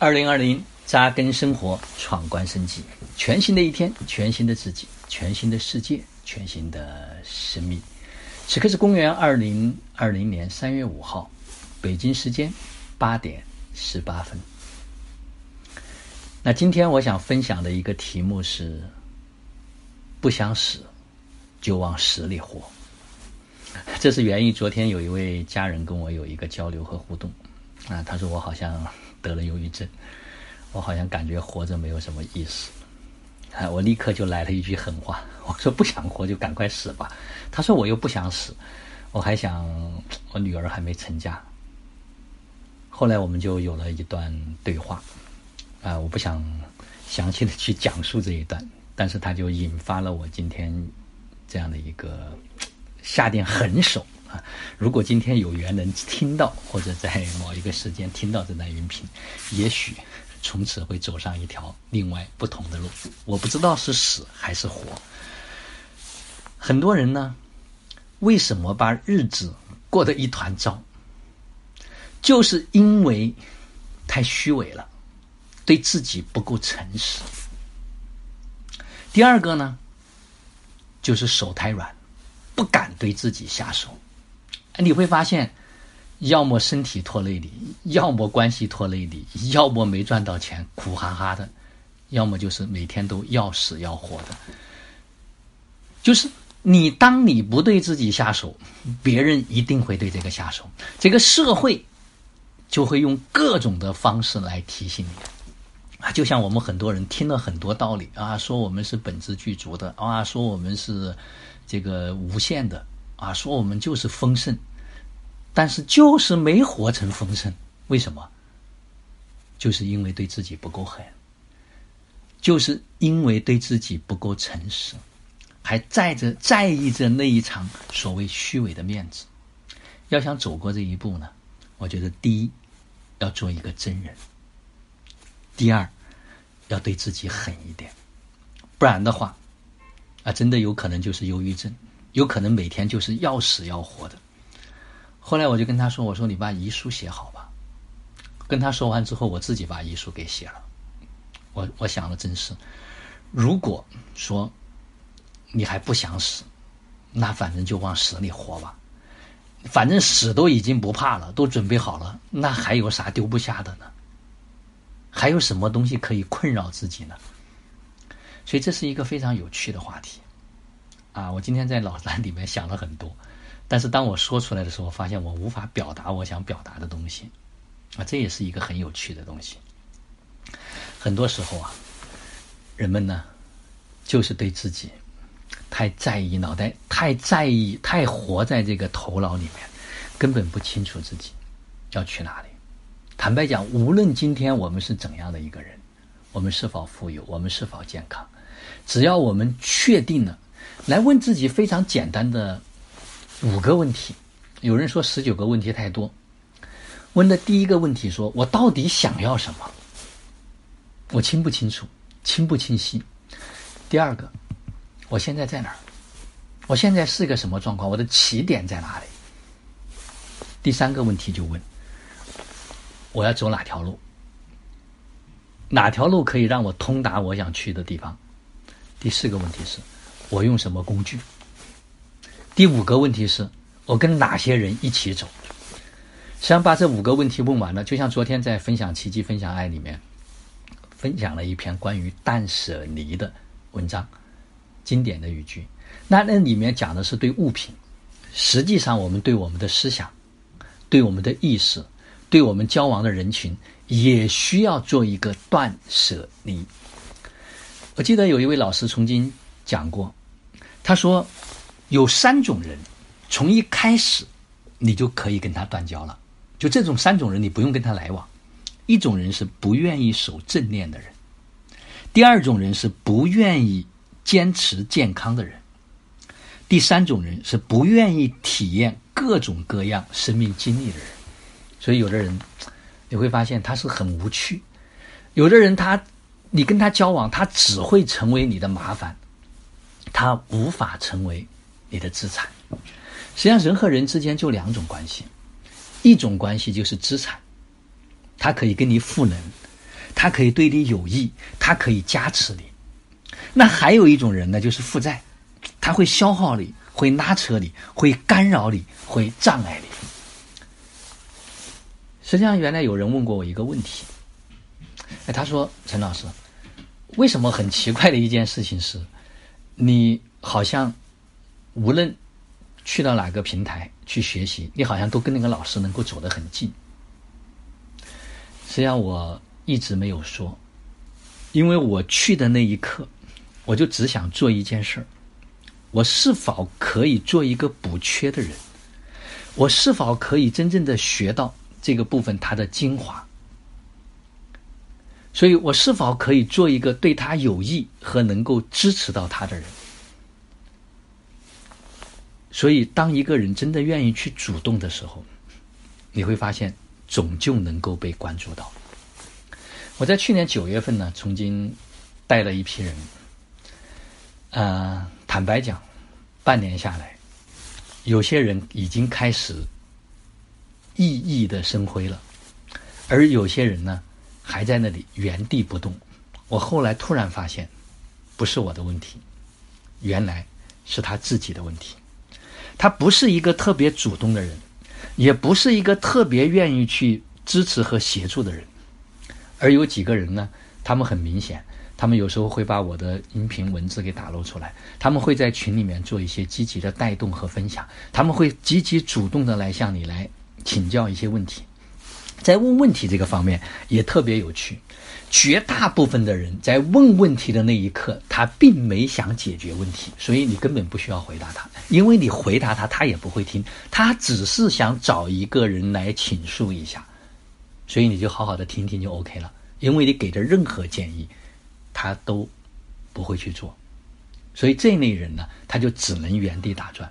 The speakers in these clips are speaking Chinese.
二零二零扎根生活，闯关升级，全新的一天，全新的自己，全新的世界，全新的生命。此刻是公元二零二零年三月五号，北京时间八点十八分。那今天我想分享的一个题目是：不想死，就往死里活。这是源于昨天有一位家人跟我有一个交流和互动啊，他说我好像。得了忧郁症，我好像感觉活着没有什么意思。啊，我立刻就来了一句狠话，我说不想活就赶快死吧。他说我又不想死，我还想我女儿还没成家。后来我们就有了一段对话，啊，我不想详细的去讲述这一段，但是他就引发了我今天这样的一个下定狠手。啊，如果今天有缘能听到，或者在某一个时间听到这段音频，也许从此会走上一条另外不同的路。我不知道是死还是活。很多人呢，为什么把日子过得一团糟？就是因为太虚伪了，对自己不够诚实。第二个呢，就是手太软，不敢对自己下手。你会发现，要么身体拖累你，要么关系拖累你，要么没赚到钱苦哈哈的，要么就是每天都要死要活的。就是你，当你不对自己下手，别人一定会对这个下手，这个社会就会用各种的方式来提醒你。啊，就像我们很多人听了很多道理啊，说我们是本质具足的啊，说我们是这个无限的啊，说我们就是丰盛。但是就是没活成丰盛，为什么？就是因为对自己不够狠，就是因为对自己不够诚实，还在着在意着那一场所谓虚伪的面子。要想走过这一步呢，我觉得第一要做一个真人，第二要对自己狠一点，不然的话，啊，真的有可能就是忧郁症，有可能每天就是要死要活的。后来我就跟他说：“我说你把遗书写好吧。”跟他说完之后，我自己把遗书给写了。我我想了，真是，如果说你还不想死，那反正就往死里活吧。反正死都已经不怕了，都准备好了，那还有啥丢不下的呢？还有什么东西可以困扰自己呢？所以这是一个非常有趣的话题啊！我今天在脑袋里面想了很多。但是当我说出来的时候，发现我无法表达我想表达的东西，啊，这也是一个很有趣的东西。很多时候啊，人们呢，就是对自己太在意，脑袋太在意，太活在这个头脑里面，根本不清楚自己要去哪里。坦白讲，无论今天我们是怎样的一个人，我们是否富有，我们是否健康，只要我们确定了，来问自己非常简单的。五个问题，有人说十九个问题太多。问的第一个问题说：“我到底想要什么？我清不清楚？清不清晰？”第二个，我现在在哪儿？我现在是一个什么状况？我的起点在哪里？第三个问题就问：我要走哪条路？哪条路可以让我通达我想去的地方？第四个问题是：我用什么工具？第五个问题是我跟哪些人一起走？实际上把这五个问题问完了，就像昨天在分享奇迹、分享爱里面分享了一篇关于断舍离的文章，经典的语句。那那里面讲的是对物品，实际上我们对我们的思想、对我们的意识、对我们交往的人群，也需要做一个断舍离。我记得有一位老师曾经讲过，他说。有三种人，从一开始你就可以跟他断交了。就这种三种人，你不用跟他来往。一种人是不愿意守正念的人，第二种人是不愿意坚持健康的人，第三种人是不愿意体验各种各样生命经历的人。所以，有的人你会发现他是很无趣；有的人他你跟他交往，他只会成为你的麻烦，他无法成为。你的资产，实际上人和人之间就两种关系，一种关系就是资产，它可以跟你赋能，它可以对你有益，它可以加持你。那还有一种人呢，就是负债，他会消耗你，会拉扯你，会干扰你，会障碍你。实际上，原来有人问过我一个问题，哎，他说：“陈老师，为什么很奇怪的一件事情是，你好像无论去到哪个平台去学习，你好像都跟那个老师能够走得很近。”实际上，我一直没有说，因为我去的那一刻，我就只想做一件事儿：我是否可以做一个补缺的人？我是否可以真正的学到？这个部分它的精华，所以我是否可以做一个对他有益和能够支持到他的人？所以，当一个人真的愿意去主动的时候，你会发现总就能够被关注到。我在去年九月份呢，曾经带了一批人，呃，坦白讲，半年下来，有些人已经开始。熠熠的生辉了，而有些人呢，还在那里原地不动。我后来突然发现，不是我的问题，原来是他自己的问题。他不是一个特别主动的人，也不是一个特别愿意去支持和协助的人。而有几个人呢，他们很明显，他们有时候会把我的音频文字给打漏出来，他们会在群里面做一些积极的带动和分享，他们会积极主动的来向你来。请教一些问题，在问问题这个方面也特别有趣。绝大部分的人在问问题的那一刻，他并没想解决问题，所以你根本不需要回答他，因为你回答他，他也不会听，他只是想找一个人来倾诉一下，所以你就好好的听听就 OK 了。因为你给的任何建议，他都不会去做，所以这类人呢，他就只能原地打转，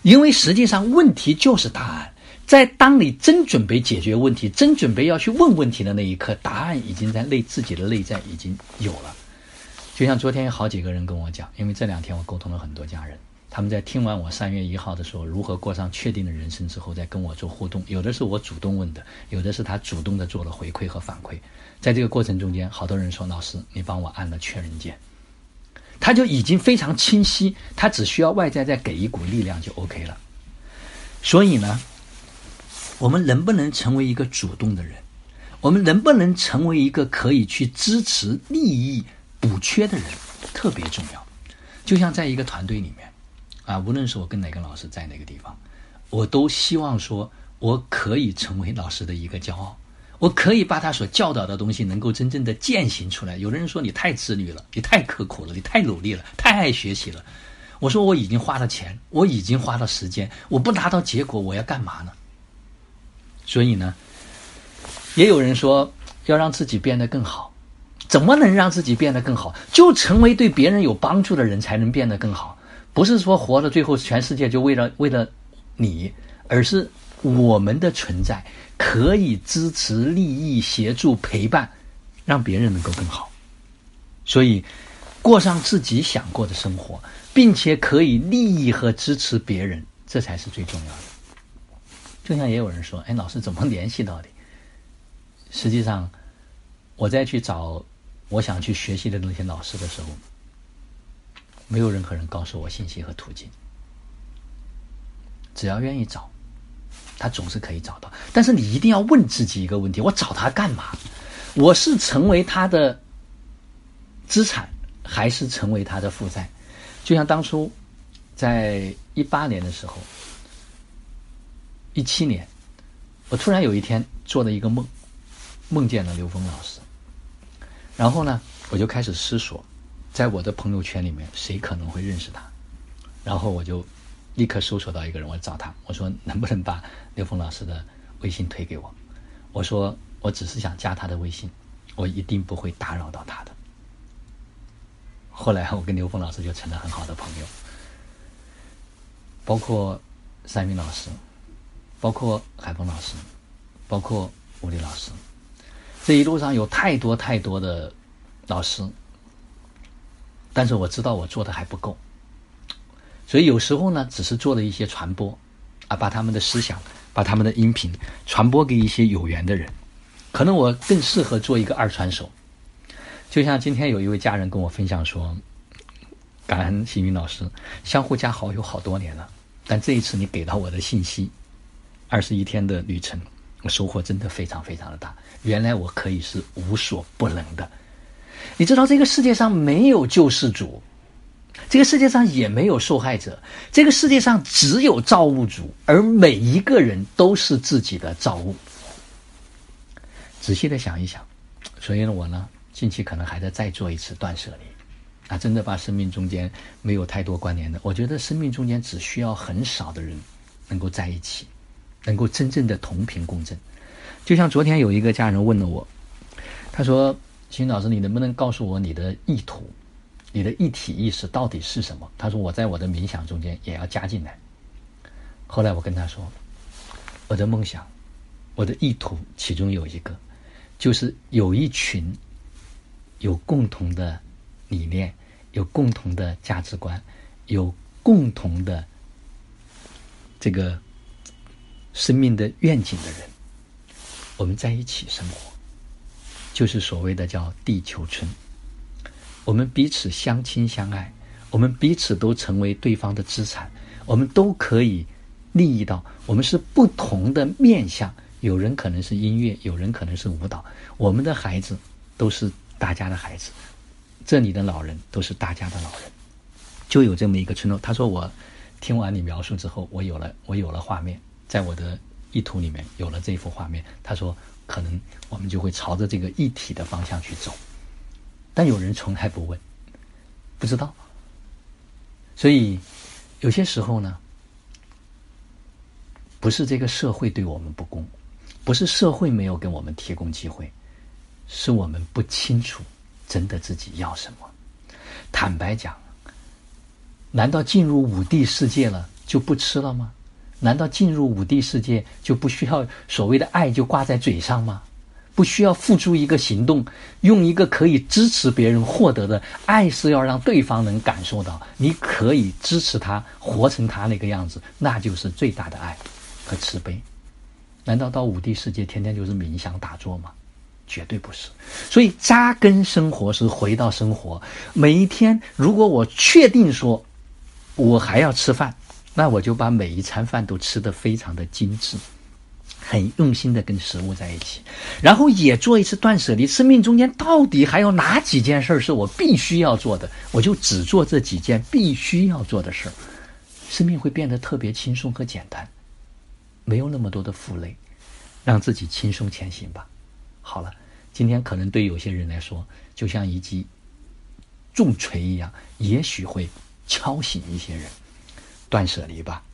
因为实际上问题就是答案。在当你真准备解决问题、真准备要去问问题的那一刻，答案已经在内自己的内在已经有了。就像昨天有好几个人跟我讲，因为这两天我沟通了很多家人，他们在听完我三月一号的时候如何过上确定的人生之后，在跟我做互动。有的是我主动问的，有的是他主动的做了回馈和反馈。在这个过程中间，好多人说：“老师，你帮我按了确认键。”他就已经非常清晰，他只需要外在再给一股力量就 OK 了。所以呢。我们能不能成为一个主动的人？我们能不能成为一个可以去支持利益补缺的人？特别重要。就像在一个团队里面，啊，无论是我跟哪个老师在哪个地方，我都希望说，我可以成为老师的一个骄傲，我可以把他所教导的东西能够真正的践行出来。有的人说你太自律了，你太刻苦了，你太努力了，太爱学习了。我说我已经花了钱，我已经花了时间，我不拿到结果，我要干嘛呢？所以呢，也有人说要让自己变得更好，怎么能让自己变得更好？就成为对别人有帮助的人，才能变得更好。不是说活到最后，全世界就为了为了你，而是我们的存在可以支持、利益、协助、陪伴，让别人能够更好。所以，过上自己想过的生活，并且可以利益和支持别人，这才是最重要的。就像也有人说：“哎，老师怎么联系到的？”实际上，我在去找我想去学习的那些老师的时候，没有任何人告诉我信息和途径。只要愿意找，他总是可以找到。但是你一定要问自己一个问题：我找他干嘛？我是成为他的资产，还是成为他的负债？就像当初在一八年的时候。一七年，我突然有一天做了一个梦，梦见了刘峰老师。然后呢，我就开始思索，在我的朋友圈里面谁可能会认识他。然后我就立刻搜索到一个人，我找他，我说能不能把刘峰老师的微信推给我？我说我只是想加他的微信，我一定不会打扰到他的。后来我跟刘峰老师就成了很好的朋友，包括三明老师。包括海峰老师，包括吴丽老师，这一路上有太多太多的老师，但是我知道我做的还不够，所以有时候呢，只是做了一些传播，啊，把他们的思想，把他们的音频传播给一些有缘的人，可能我更适合做一个二传手。就像今天有一位家人跟我分享说：“感恩幸云老师，相互加好友好多年了，但这一次你给到我的信息，二十一天的旅程，我收获真的非常非常的大。原来我可以是无所不能的。你知道这个世界上没有救世主。”这个世界上也没有受害者，这个世界上只有造物主，而每一个人都是自己的造物。仔细的想一想，所以呢，我呢，近期可能还得再做一次断舍离，啊，真的把生命中间没有太多关联的，我觉得生命中间只需要很少的人能够在一起，能够真正的同频共振。就像昨天有一个家人问了我，他说：“秦老师，你能不能告诉我你的意图？”你的一体意识到底是什么？他说：“我在我的冥想中间也要加进来。”后来我跟他说：“我的梦想，我的意图，其中有一个，就是有一群有共同的理念、有共同的价值观、有共同的这个生命的愿景的人，我们在一起生活，就是所谓的叫地球村。”我们彼此相亲相爱，我们彼此都成为对方的资产，我们都可以利益到。我们是不同的面相，有人可能是音乐，有人可能是舞蹈。我们的孩子都是大家的孩子，这里的老人都是大家的老人，就有这么一个村落。他说：“我听完你描述之后，我有了，我有了画面，在我的意图里面有了这幅画面。”他说：“可能我们就会朝着这个一体的方向去走。”但有人从来不问，不知道，所以有些时候呢，不是这个社会对我们不公，不是社会没有给我们提供机会，是我们不清楚真的自己要什么。坦白讲，难道进入五 D 世界了就不吃了吗？难道进入五 D 世界就不需要所谓的爱就挂在嘴上吗？不需要付出一个行动，用一个可以支持别人获得的爱，是要让对方能感受到，你可以支持他活成他那个样子，那就是最大的爱和慈悲。难道到五帝世界天天就是冥想打坐吗？绝对不是。所以扎根生活是回到生活，每一天，如果我确定说我还要吃饭，那我就把每一餐饭都吃得非常的精致。很用心的跟食物在一起，然后也做一次断舍离。生命中间到底还有哪几件事是我必须要做的？我就只做这几件必须要做的事儿，生命会变得特别轻松和简单，没有那么多的负累，让自己轻松前行吧。好了，今天可能对有些人来说，就像一记重锤一样，也许会敲醒一些人。断舍离吧，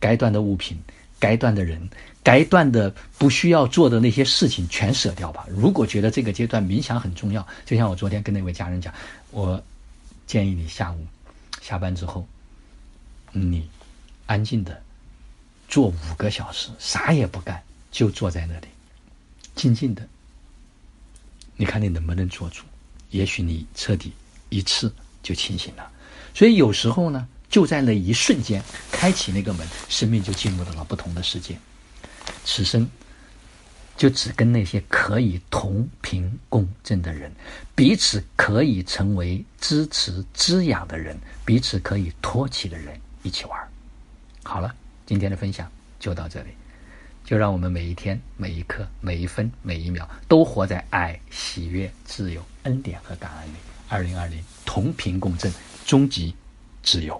该断的物品。该断的人，该断的不需要做的那些事情全舍掉吧。如果觉得这个阶段冥想很重要，就像我昨天跟那位家人讲，我建议你下午下班之后，你安静的坐五个小时，啥也不干，就坐在那里，静静的。你看你能不能做住？也许你彻底一次就清醒了。所以有时候呢。就在那一瞬间，开启那个门，生命就进入到了不同的世界。此生就只跟那些可以同频共振的人，彼此可以成为支持滋养的人，彼此可以托起的人一起玩。好了，今天的分享就到这里。就让我们每一天、每一刻、每一分、每一秒，都活在爱、喜悦、自由、恩典和感恩里。二零二零，同频共振，终极自由。